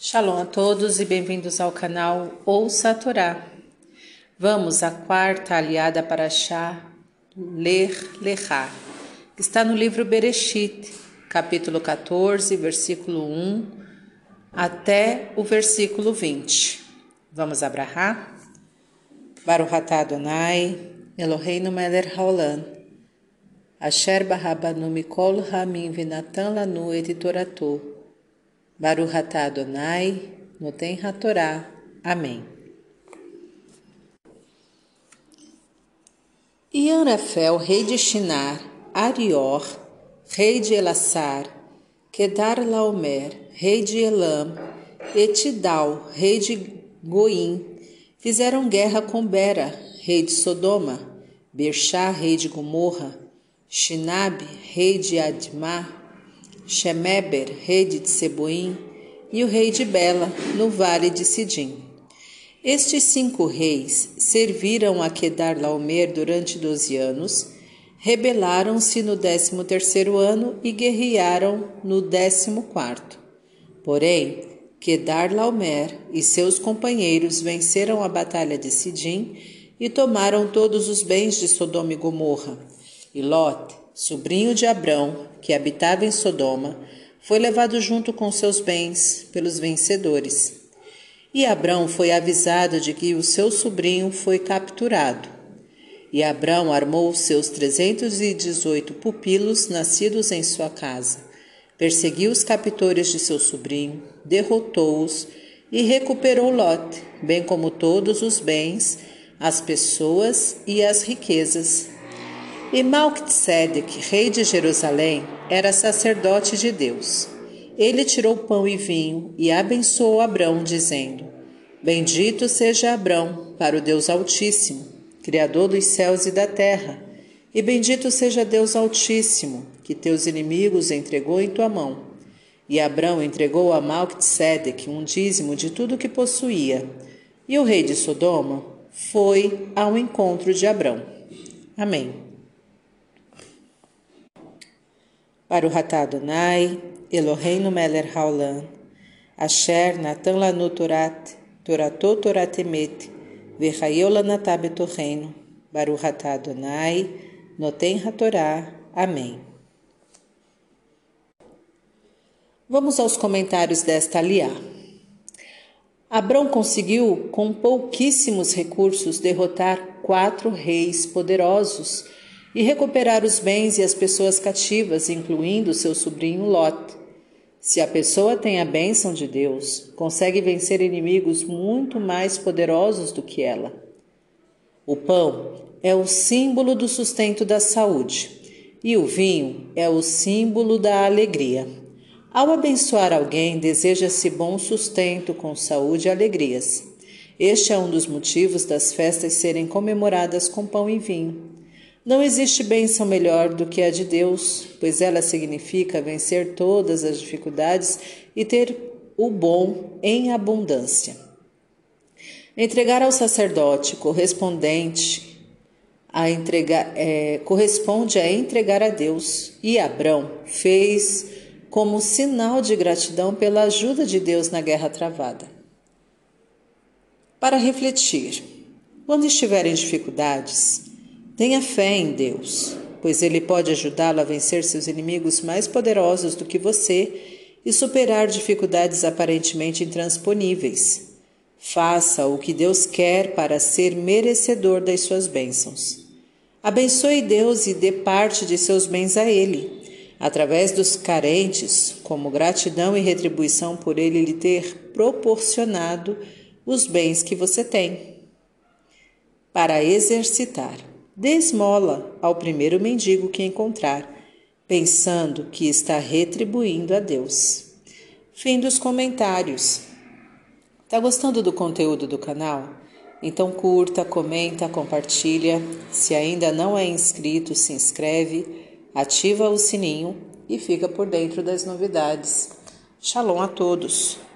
Shalom a todos e bem-vindos ao canal Ouça a Torá. Vamos à quarta aliada para Chá, Ler Lechá, que está no livro Bereshit, capítulo 14, versículo 1 até o versículo 20. Vamos abrahar? Baruch atah Adonai, Eloheinu melech haolam, asher barabanu mikol hamim vinatan lanu et toratu, Baruch atah Adonai, noten hatorá. Amém. E rei de Shinar, Arior, rei de Elassar, Kedar Laomer, rei de Elam, Etidal, rei de Goim, fizeram guerra com Bera, rei de Sodoma, Bershá, rei de Gomorra, Shinab, rei de Admar, Shemeber, rei de Seboim, e o rei de Bela, no vale de Sidim. Estes cinco reis serviram a Kedar Laomer durante doze anos, rebelaram-se no décimo terceiro ano e guerrearam no décimo quarto. Porém, Kedar Laomer e seus companheiros venceram a batalha de Sidim e tomaram todos os bens de Sodoma e Gomorra. E Lot, sobrinho de Abrão, que habitava em Sodoma, foi levado junto com seus bens pelos vencedores. E Abrão foi avisado de que o seu sobrinho foi capturado. E Abrão armou seus trezentos e dezoito pupilos nascidos em sua casa, perseguiu os captores de seu sobrinho, derrotou-os e recuperou Lot, bem como todos os bens, as pessoas e as riquezas e Malquisedec, rei de Jerusalém, era sacerdote de Deus. Ele tirou pão e vinho e abençoou Abrão, dizendo: Bendito seja Abrão para o Deus Altíssimo, Criador dos céus e da terra, e bendito seja Deus Altíssimo, que teus inimigos entregou em tua mão. E Abrão entregou a Malquisedec um dízimo de tudo que possuía. E o rei de Sodoma foi ao encontro de Abrão. Amém. Para o Ratá Adonai, Eloheinu Meler Haolam, Asher Natan Lanu Torat, Torato Toratemet, Vechayol Lanatab Torreino, Baruch Ratá Adonai, Noten Hatorá. Amém. Vamos aos comentários desta aliá. Abrão conseguiu, com pouquíssimos recursos, derrotar quatro reis poderosos e recuperar os bens e as pessoas cativas, incluindo seu sobrinho Lot. Se a pessoa tem a bênção de Deus, consegue vencer inimigos muito mais poderosos do que ela. O pão é o símbolo do sustento da saúde e o vinho é o símbolo da alegria. Ao abençoar alguém, deseja-se bom sustento com saúde e alegrias. Este é um dos motivos das festas serem comemoradas com pão e vinho. Não existe bênção melhor do que a de Deus, pois ela significa vencer todas as dificuldades e ter o bom em abundância. Entregar ao sacerdote correspondente a entregar, é, corresponde a entregar a Deus, e Abrão fez como sinal de gratidão pela ajuda de Deus na guerra travada. Para refletir, quando estiver em dificuldades, Tenha fé em Deus, pois Ele pode ajudá-lo a vencer seus inimigos mais poderosos do que você e superar dificuldades aparentemente intransponíveis. Faça o que Deus quer para ser merecedor das suas bênçãos. Abençoe Deus e dê parte de seus bens a Ele, através dos carentes, como gratidão e retribuição por Ele lhe ter proporcionado os bens que você tem. Para exercitar. Dê esmola ao primeiro mendigo que encontrar, pensando que está retribuindo a Deus. Fim dos comentários. Tá gostando do conteúdo do canal? Então curta, comenta, compartilha. Se ainda não é inscrito, se inscreve, ativa o sininho e fica por dentro das novidades. Shalom a todos!